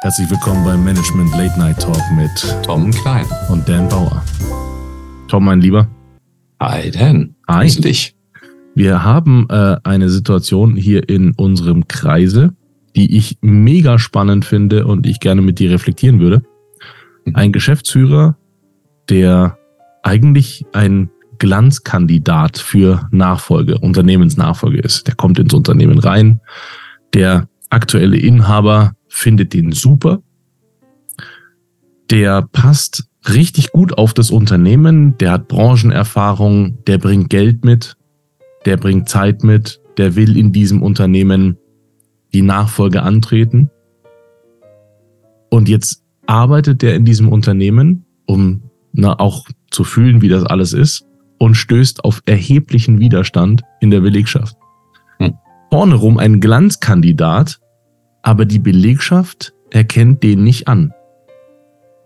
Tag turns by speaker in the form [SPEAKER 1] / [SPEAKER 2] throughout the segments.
[SPEAKER 1] Herzlich willkommen beim Management Late Night Talk mit
[SPEAKER 2] Tom Klein
[SPEAKER 1] und Dan Bauer. Tom, mein Lieber.
[SPEAKER 2] Hi, Dan.
[SPEAKER 1] Hi.
[SPEAKER 2] Grüß dich.
[SPEAKER 1] Wir haben äh, eine Situation hier in unserem Kreise, die ich mega spannend finde und ich gerne mit dir reflektieren würde.
[SPEAKER 2] Mhm.
[SPEAKER 1] Ein Geschäftsführer, der eigentlich ein Glanzkandidat für Nachfolge, Unternehmensnachfolge ist. Der kommt ins Unternehmen rein. Der aktuelle Inhaber findet den super. Der passt richtig gut auf das Unternehmen, der hat Branchenerfahrung, der bringt Geld mit, der bringt Zeit mit, der will in diesem Unternehmen die Nachfolge antreten. Und jetzt arbeitet der in diesem Unternehmen, um na, auch zu fühlen, wie das alles ist, und stößt auf erheblichen Widerstand in der Belegschaft.
[SPEAKER 2] Hm.
[SPEAKER 1] Vorne rum ein Glanzkandidat, aber die Belegschaft erkennt den nicht an.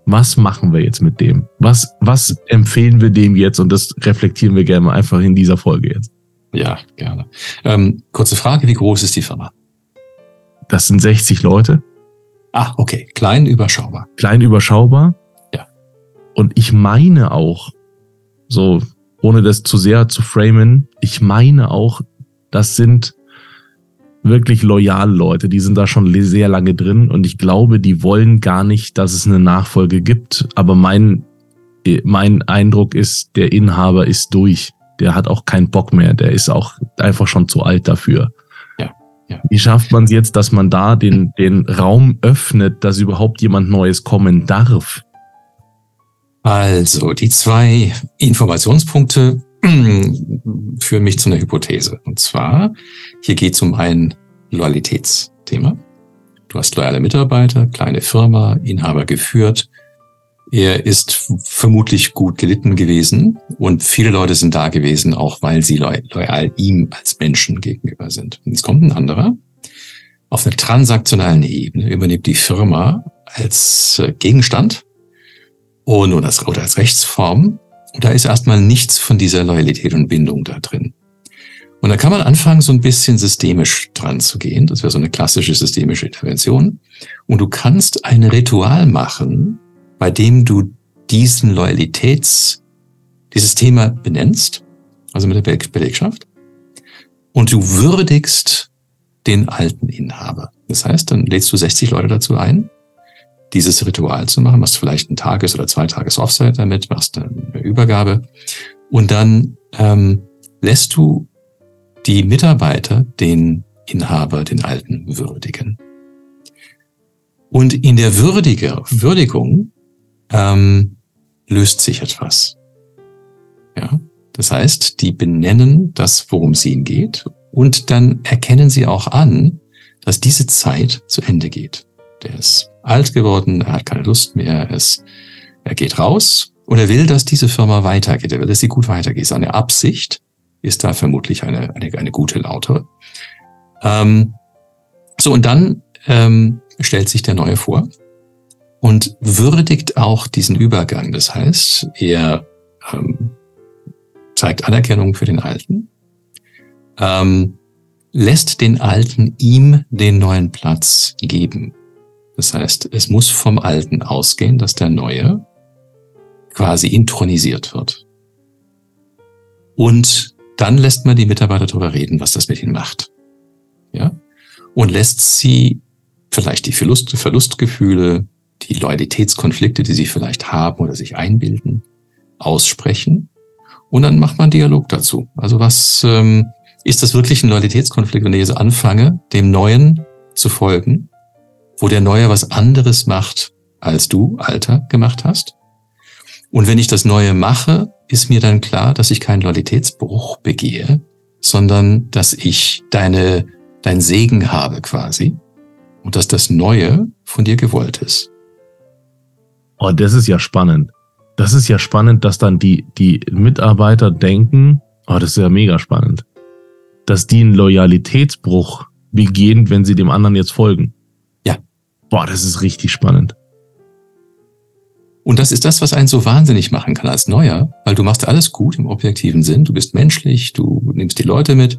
[SPEAKER 1] Was machen wir jetzt mit dem? Was, was empfehlen wir dem jetzt? Und das reflektieren wir gerne mal einfach in dieser Folge jetzt.
[SPEAKER 2] Ja, gerne. Ähm, kurze Frage, wie groß ist die Firma?
[SPEAKER 1] Das sind 60 Leute,
[SPEAKER 2] Ah, okay. Klein, überschaubar.
[SPEAKER 1] klein überschaubar.
[SPEAKER 2] Ja.
[SPEAKER 1] Und ich meine auch, so, ohne das zu sehr zu framen, ich meine auch, das sind wirklich loyale Leute, die sind da schon sehr lange drin und ich glaube, die wollen gar nicht, dass es eine Nachfolge gibt. Aber mein, mein Eindruck ist, der Inhaber ist durch. Der hat auch keinen Bock mehr. Der ist auch einfach schon zu alt dafür.
[SPEAKER 2] Ja, ja.
[SPEAKER 1] Wie schafft man es jetzt, dass man da den, den Raum öffnet, dass überhaupt jemand Neues kommen darf?
[SPEAKER 2] Also, die zwei Informationspunkte führen mich zu einer Hypothese. Und zwar, hier geht es um ein Loyalitätsthema. Du hast loyale Mitarbeiter, kleine Firma, Inhaber geführt. Er ist vermutlich gut gelitten gewesen und viele Leute sind da gewesen, auch weil sie loy loyal ihm als Menschen gegenüber sind. Und jetzt kommt ein anderer. Auf einer transaktionalen Ebene übernimmt die Firma als äh, Gegenstand und oder als, oder als Rechtsform. Da ist erstmal nichts von dieser Loyalität und Bindung da drin. Und da kann man anfangen, so ein bisschen systemisch dran zu gehen. Das wäre so eine klassische systemische Intervention. Und du kannst ein Ritual machen, bei dem du diesen Loyalitäts, dieses Thema benennst, also mit der Be- Belegschaft, und du würdigst den alten Inhaber. Das heißt, dann lädst du 60 Leute dazu ein, dieses Ritual zu machen, machst vielleicht ein Tages- oder zwei Tages Offsite damit, machst eine Übergabe und dann ähm, lässt du die Mitarbeiter den Inhaber, den Alten, würdigen. Und in der Würdige, Würdigung ähm, löst sich etwas. Ja, das heißt, die benennen das, worum es ihnen geht, und dann erkennen sie auch an, dass diese Zeit zu Ende geht. Der ist alt geworden, er hat keine Lust mehr, er, ist, er geht raus und er will, dass diese Firma weitergeht. Er will, dass sie gut weitergeht. Seine Absicht ist da vermutlich eine, eine, eine gute Laute. Ähm, so, und dann ähm, stellt sich der Neue vor und würdigt auch diesen Übergang. Das heißt, er ähm, zeigt Anerkennung für den Alten, ähm, lässt den Alten ihm den neuen Platz geben. Das heißt, es muss vom Alten ausgehen, dass der Neue quasi intronisiert wird. Und dann lässt man die Mitarbeiter darüber reden, was das mit ihnen macht. Ja? Und lässt sie vielleicht die Verlust, Verlustgefühle, die Loyalitätskonflikte, die sie vielleicht haben oder sich einbilden, aussprechen. Und dann macht man Dialog dazu. Also was ähm, ist das wirklich ein Loyalitätskonflikt, wenn ich jetzt anfange, dem Neuen zu folgen, wo der Neue was anderes macht, als du, Alter, gemacht hast? Und wenn ich das Neue mache, ist mir dann klar, dass ich keinen Loyalitätsbruch begehe, sondern dass ich deine, dein Segen habe quasi und dass das Neue von dir gewollt ist.
[SPEAKER 1] Oh, das ist ja spannend. Das ist ja spannend, dass dann die, die Mitarbeiter denken, oh, das ist ja mega spannend, dass die einen Loyalitätsbruch begehen, wenn sie dem anderen jetzt folgen. Boah, das ist richtig spannend.
[SPEAKER 2] Und das ist das, was einen so wahnsinnig machen kann als Neuer, weil du machst alles gut im objektiven Sinn, du bist menschlich, du nimmst die Leute mit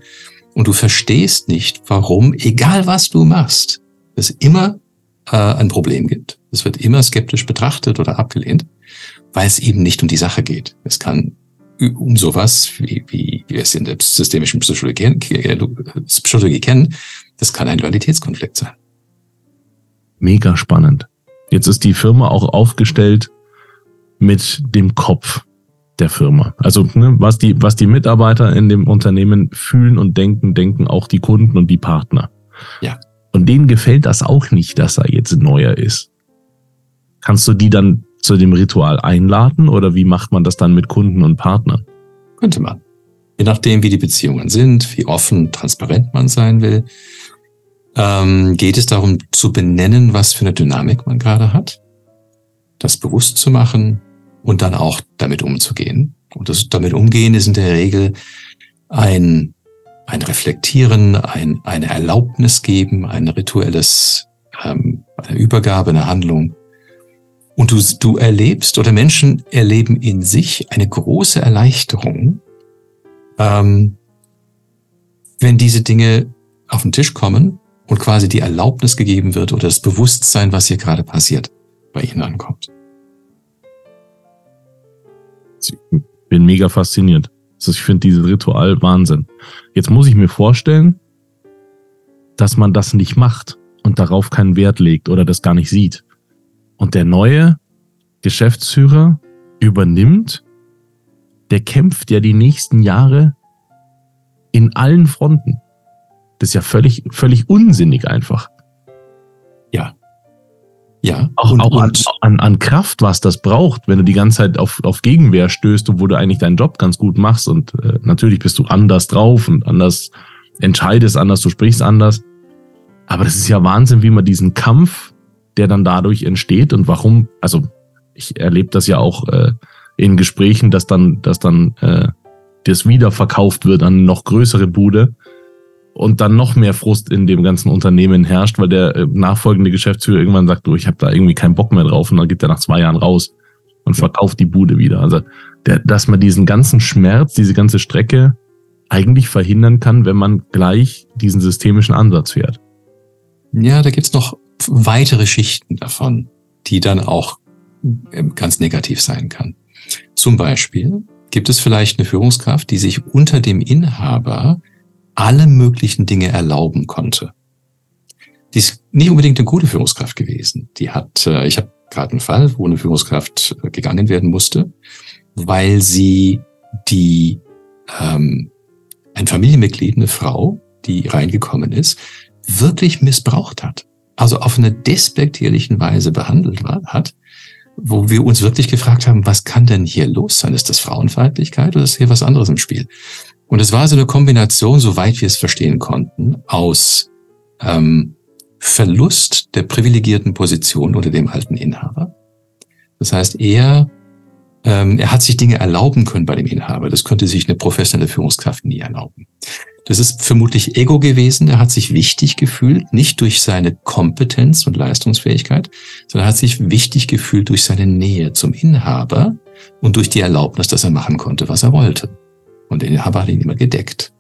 [SPEAKER 2] und du verstehst nicht, warum, egal was du machst, es immer äh, ein Problem gibt. Es wird immer skeptisch betrachtet oder abgelehnt, weil es eben nicht um die Sache geht. Es kann um sowas, wie, wie wir es in der systemischen Psychologie, Psychologie kennen, das kann ein Loyalitätskonflikt sein.
[SPEAKER 1] Mega spannend. Jetzt ist die Firma auch aufgestellt mit dem Kopf der Firma. Also ne, was die was die Mitarbeiter in dem Unternehmen fühlen und denken, denken auch die Kunden und die Partner.
[SPEAKER 2] Ja.
[SPEAKER 1] Und denen gefällt das auch nicht, dass er jetzt neuer ist. Kannst du die dann zu dem Ritual einladen oder wie macht man das dann mit Kunden und Partnern?
[SPEAKER 2] Könnte man. Je nachdem, wie die Beziehungen sind, wie offen, transparent man sein will, ähm, geht es darum zu benennen, was für eine Dynamik man gerade hat, das bewusst zu machen und dann auch damit umzugehen. Und das damit umgehen ist in der Regel ein, ein Reflektieren, ein, eine Erlaubnis geben, ein rituelles, ähm, eine Übergabe, eine Handlung. Und du, du erlebst oder Menschen erleben in sich eine große Erleichterung, ähm, wenn diese Dinge auf den Tisch kommen und quasi die Erlaubnis gegeben wird oder das Bewusstsein, was hier gerade passiert, bei ihnen ankommt.
[SPEAKER 1] Ich bin mega fasziniert. Also ich finde dieses Ritual Wahnsinn. Jetzt muss ich mir vorstellen, dass man das nicht macht und darauf keinen Wert legt oder das gar nicht sieht. Und der neue Geschäftsführer übernimmt, der kämpft ja die nächsten Jahre in allen Fronten. Das ist ja völlig, völlig unsinnig einfach.
[SPEAKER 2] Ja. Ja.
[SPEAKER 1] Auch,
[SPEAKER 2] und,
[SPEAKER 1] auch an, an, an Kraft, was das braucht, wenn du die ganze Zeit auf, auf Gegenwehr stößt, obwohl du eigentlich deinen Job ganz gut machst. Und äh, natürlich bist du anders drauf und anders entscheidest anders, du sprichst anders. Aber das ist ja Wahnsinn, wie man diesen Kampf, der dann dadurch entsteht und warum, also ich erlebe das ja auch äh, in Gesprächen, dass dann, dass dann äh, das wiederverkauft wird an eine noch größere Bude und dann noch mehr Frust in dem ganzen Unternehmen herrscht, weil der äh, nachfolgende Geschäftsführer irgendwann sagt, du, ich habe da irgendwie keinen Bock mehr drauf und dann geht er nach zwei Jahren raus und verkauft die Bude wieder. Also, der, dass man diesen ganzen Schmerz, diese ganze Strecke eigentlich verhindern kann, wenn man gleich diesen systemischen Ansatz fährt.
[SPEAKER 2] Ja, da gibt's noch weitere Schichten davon, die dann auch ähm, ganz negativ sein kann. Zum Beispiel gibt es vielleicht eine Führungskraft, die sich unter dem Inhaber alle möglichen Dinge erlauben konnte. Die ist nicht unbedingt eine gute Führungskraft gewesen. Die hat, äh, ich habe gerade einen Fall, wo eine Führungskraft äh, gegangen werden musste, weil sie die ähm, ein Familienmitglied, eine Frau, die reingekommen ist, wirklich missbraucht hat. Also auf eine despektierlichen Weise behandelt war, hat, wo wir uns wirklich gefragt haben, was kann denn hier los sein? Ist das Frauenfeindlichkeit oder ist hier was anderes im Spiel? Und es war so eine Kombination, soweit wir es verstehen konnten, aus ähm, Verlust der privilegierten Position unter dem alten Inhaber. Das heißt, er, ähm, er hat sich Dinge erlauben können bei dem Inhaber. Das könnte sich eine professionelle Führungskraft nie erlauben. Das ist vermutlich Ego gewesen. Er hat sich wichtig gefühlt, nicht durch seine Kompetenz und Leistungsfähigkeit, sondern hat sich wichtig gefühlt durch seine Nähe zum Inhaber und durch die Erlaubnis, dass er machen konnte, was er wollte. Und den Inhaber hat ihn immer gedeckt.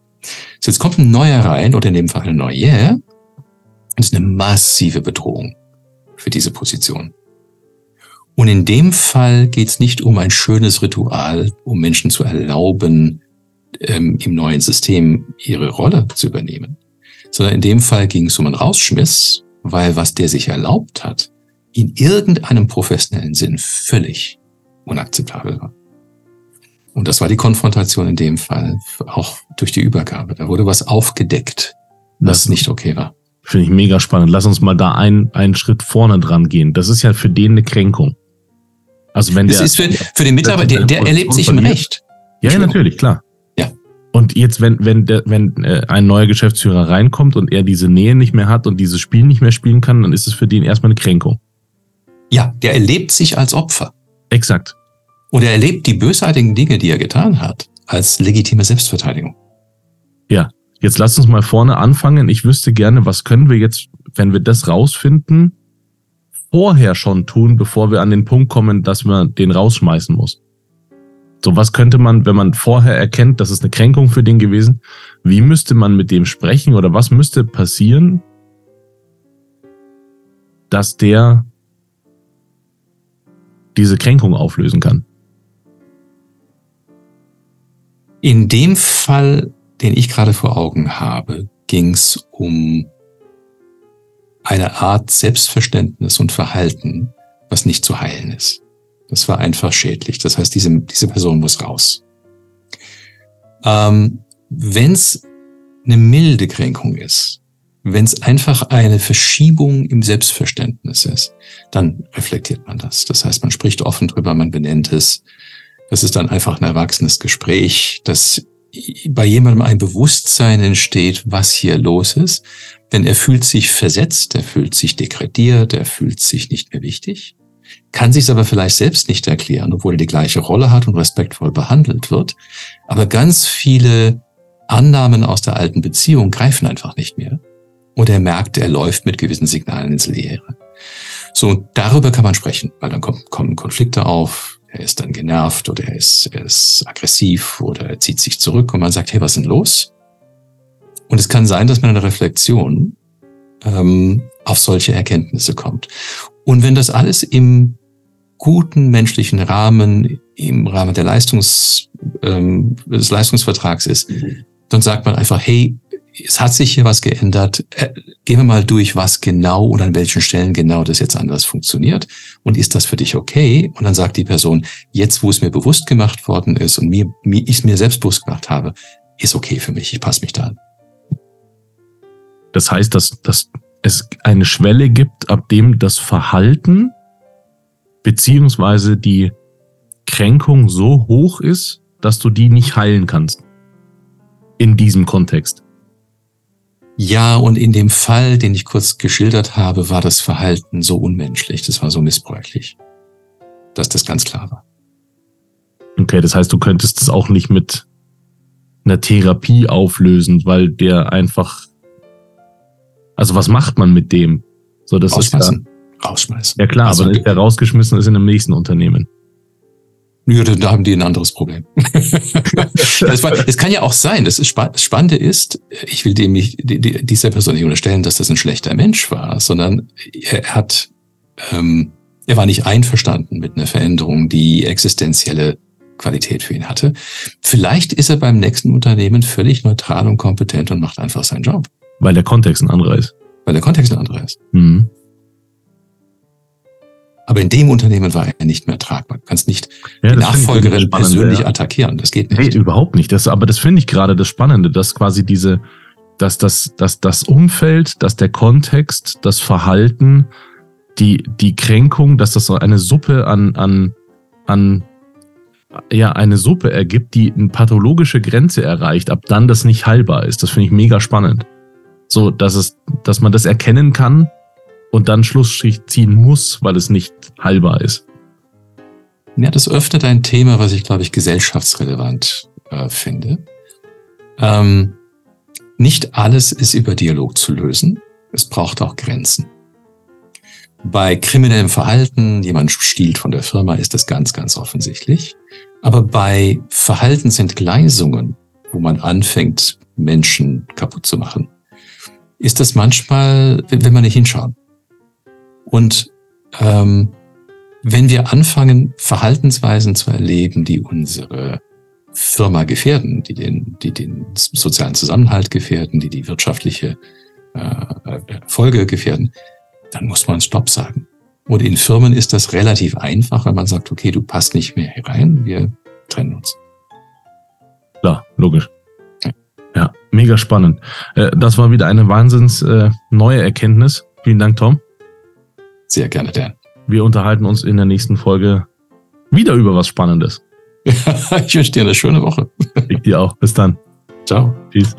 [SPEAKER 2] So, jetzt kommt ein neuer rein, oder in dem Fall eine neue. Das ist eine massive Bedrohung für diese Position. Und in dem Fall geht es nicht um ein schönes Ritual, um Menschen zu erlauben, ähm, im neuen System ihre Rolle zu übernehmen, sondern in dem Fall ging es um einen Rausschmiss, weil was der sich erlaubt hat, in irgendeinem professionellen Sinn völlig unakzeptabel war. Und das war die Konfrontation in dem Fall, auch durch die Übergabe. Da wurde was aufgedeckt, was das nicht okay war.
[SPEAKER 1] Finde ich mega spannend. Lass uns mal da einen, einen Schritt vorne dran gehen. Das ist ja für den eine Kränkung.
[SPEAKER 2] Also wenn das der, ist für, für den Mitarbeiter, der, der erlebt sich im Recht.
[SPEAKER 1] Ja, ja, natürlich, klar.
[SPEAKER 2] Ja.
[SPEAKER 1] Und jetzt, wenn, wenn, der, wenn äh, ein neuer Geschäftsführer reinkommt und er diese Nähe nicht mehr hat und dieses Spiel nicht mehr spielen kann, dann ist es für den erstmal eine Kränkung.
[SPEAKER 2] Ja, der erlebt sich als Opfer.
[SPEAKER 1] Exakt.
[SPEAKER 2] Und er erlebt die bösartigen Dinge, die er getan hat, als legitime Selbstverteidigung.
[SPEAKER 1] Ja, jetzt lass uns mal vorne anfangen. Ich wüsste gerne, was können wir jetzt, wenn wir das rausfinden, vorher schon tun, bevor wir an den Punkt kommen, dass man den rausschmeißen muss. So, was könnte man, wenn man vorher erkennt, das ist eine Kränkung für den gewesen, wie müsste man mit dem sprechen oder was müsste passieren, dass der diese Kränkung auflösen kann.
[SPEAKER 2] In dem Fall, den ich gerade vor Augen habe, ging es um eine Art Selbstverständnis und Verhalten, was nicht zu heilen ist. Das war einfach schädlich. Das heißt, diese, diese Person muss raus. Ähm, Wenn es eine milde Kränkung ist, wenn es einfach eine Verschiebung im Selbstverständnis ist, dann reflektiert man das. Das heißt, man spricht offen drüber, man benennt es. Das ist dann einfach ein erwachsenes Gespräch, dass bei jemandem ein Bewusstsein entsteht, was hier los ist. Denn er fühlt sich versetzt, er fühlt sich degradiert, er fühlt sich nicht mehr wichtig, kann sich aber vielleicht selbst nicht erklären, obwohl er die gleiche Rolle hat und respektvoll behandelt wird. Aber ganz viele Annahmen aus der alten Beziehung greifen einfach nicht mehr. Und er merkt, er läuft mit gewissen Signalen ins Leere. So, darüber kann man sprechen, weil dann kommen, kommen Konflikte auf, er ist dann genervt oder er ist, er ist aggressiv oder er zieht sich zurück und man sagt, hey, was ist denn los? Und es kann sein, dass man in der Reflexion ähm, auf solche Erkenntnisse kommt. Und wenn das alles im guten menschlichen Rahmen, im Rahmen der Leistungs, ähm, des Leistungsvertrags ist, dann sagt man einfach, hey, es hat sich hier was geändert. Äh, gehen wir mal durch, was genau und an welchen Stellen genau das jetzt anders funktioniert. Und ist das für dich okay? Und dann sagt die Person, jetzt wo es mir bewusst gemacht worden ist und mir, mir ich es mir selbst bewusst gemacht habe, ist okay für mich. Ich passe mich da an.
[SPEAKER 1] Das heißt, dass, dass es eine Schwelle gibt, ab dem das Verhalten beziehungsweise die Kränkung so hoch ist, dass du die nicht heilen kannst. In diesem Kontext.
[SPEAKER 2] Ja, und in dem Fall, den ich kurz geschildert habe, war das Verhalten so unmenschlich, das war so missbräuchlich, dass das ganz klar war.
[SPEAKER 1] Okay, das heißt, du könntest es auch nicht mit einer Therapie auflösen, weil der einfach. Also was macht man mit dem? So, das
[SPEAKER 2] Rausschmeißen.
[SPEAKER 1] ist
[SPEAKER 2] ja, Rausschmeißen.
[SPEAKER 1] Ja klar,
[SPEAKER 2] Also,
[SPEAKER 1] aber dann ist der rausgeschmissen ist in einem nächsten Unternehmen.
[SPEAKER 2] Ja, da haben die ein anderes Problem. das war, es kann ja auch sein, das, ist, spa- das Spannende ist, ich will dem nicht, die- die- dieser Person nicht unterstellen, dass das ein schlechter Mensch war, sondern er hat, ähm, er war nicht einverstanden mit einer Veränderung, die existenzielle Qualität für ihn hatte. Vielleicht ist er beim nächsten Unternehmen völlig neutral und kompetent und macht einfach seinen Job,
[SPEAKER 1] Weil der Kontext ein anderer ist.
[SPEAKER 2] weil der Kontext ein anderer ist.
[SPEAKER 1] Mhm.
[SPEAKER 2] Aber in dem Unternehmen war er nicht mehr tragbar. Du kannst nicht
[SPEAKER 1] Ja,
[SPEAKER 2] die Nachfolgerin persönlich
[SPEAKER 1] ja.
[SPEAKER 2] attackieren. Das geht
[SPEAKER 1] Nee,
[SPEAKER 2] nicht.
[SPEAKER 1] überhaupt nicht. Das, aber das finde ich gerade das Spannende, dass quasi diese, dass das, dass das Umfeld, dass der Kontext, das Verhalten, die, die Kränkung, dass das so eine Suppe an, an, an, ja, eine Suppe ergibt, die eine pathologische Grenze erreicht, ab dann das nicht heilbar ist. Das finde ich mega spannend. So, dass es, dass man das erkennen kann und dann Schlussstrich ziehen muss, weil es nicht heilbar ist.
[SPEAKER 2] Ja, das öffnet ein Thema, was ich, glaube ich, gesellschaftsrelevant äh, finde. Ähm, nicht alles ist über Dialog zu lösen. Es braucht auch Grenzen. Bei kriminellem Verhalten, jemand stiehlt von der Firma, ist das ganz, ganz offensichtlich. Aber bei Verhaltensentgleisungen, wo man anfängt, Menschen kaputt zu machen, ist das manchmal, wenn man nicht hinschauen. Und ähm, wenn wir anfangen, Verhaltensweisen zu erleben, die unsere Firma gefährden, die den, die den sozialen Zusammenhalt gefährden, die die wirtschaftliche äh, Erfolge gefährden, dann muss man Stopp sagen. Und in Firmen ist das relativ einfach, wenn man sagt, okay, du passt nicht mehr hier rein, wir trennen uns.
[SPEAKER 1] Klar, logisch. Ja, mega spannend. Äh, Das war wieder eine wahnsinns äh, neue Erkenntnis. Vielen Dank, Tom.
[SPEAKER 2] Sehr gerne, Dan.
[SPEAKER 1] Wir unterhalten uns in der nächsten Folge wieder über was Spannendes.
[SPEAKER 2] ich wünsche dir eine schöne Woche.
[SPEAKER 1] Ich dir auch. Bis dann.
[SPEAKER 2] Ciao.
[SPEAKER 1] Tschüss.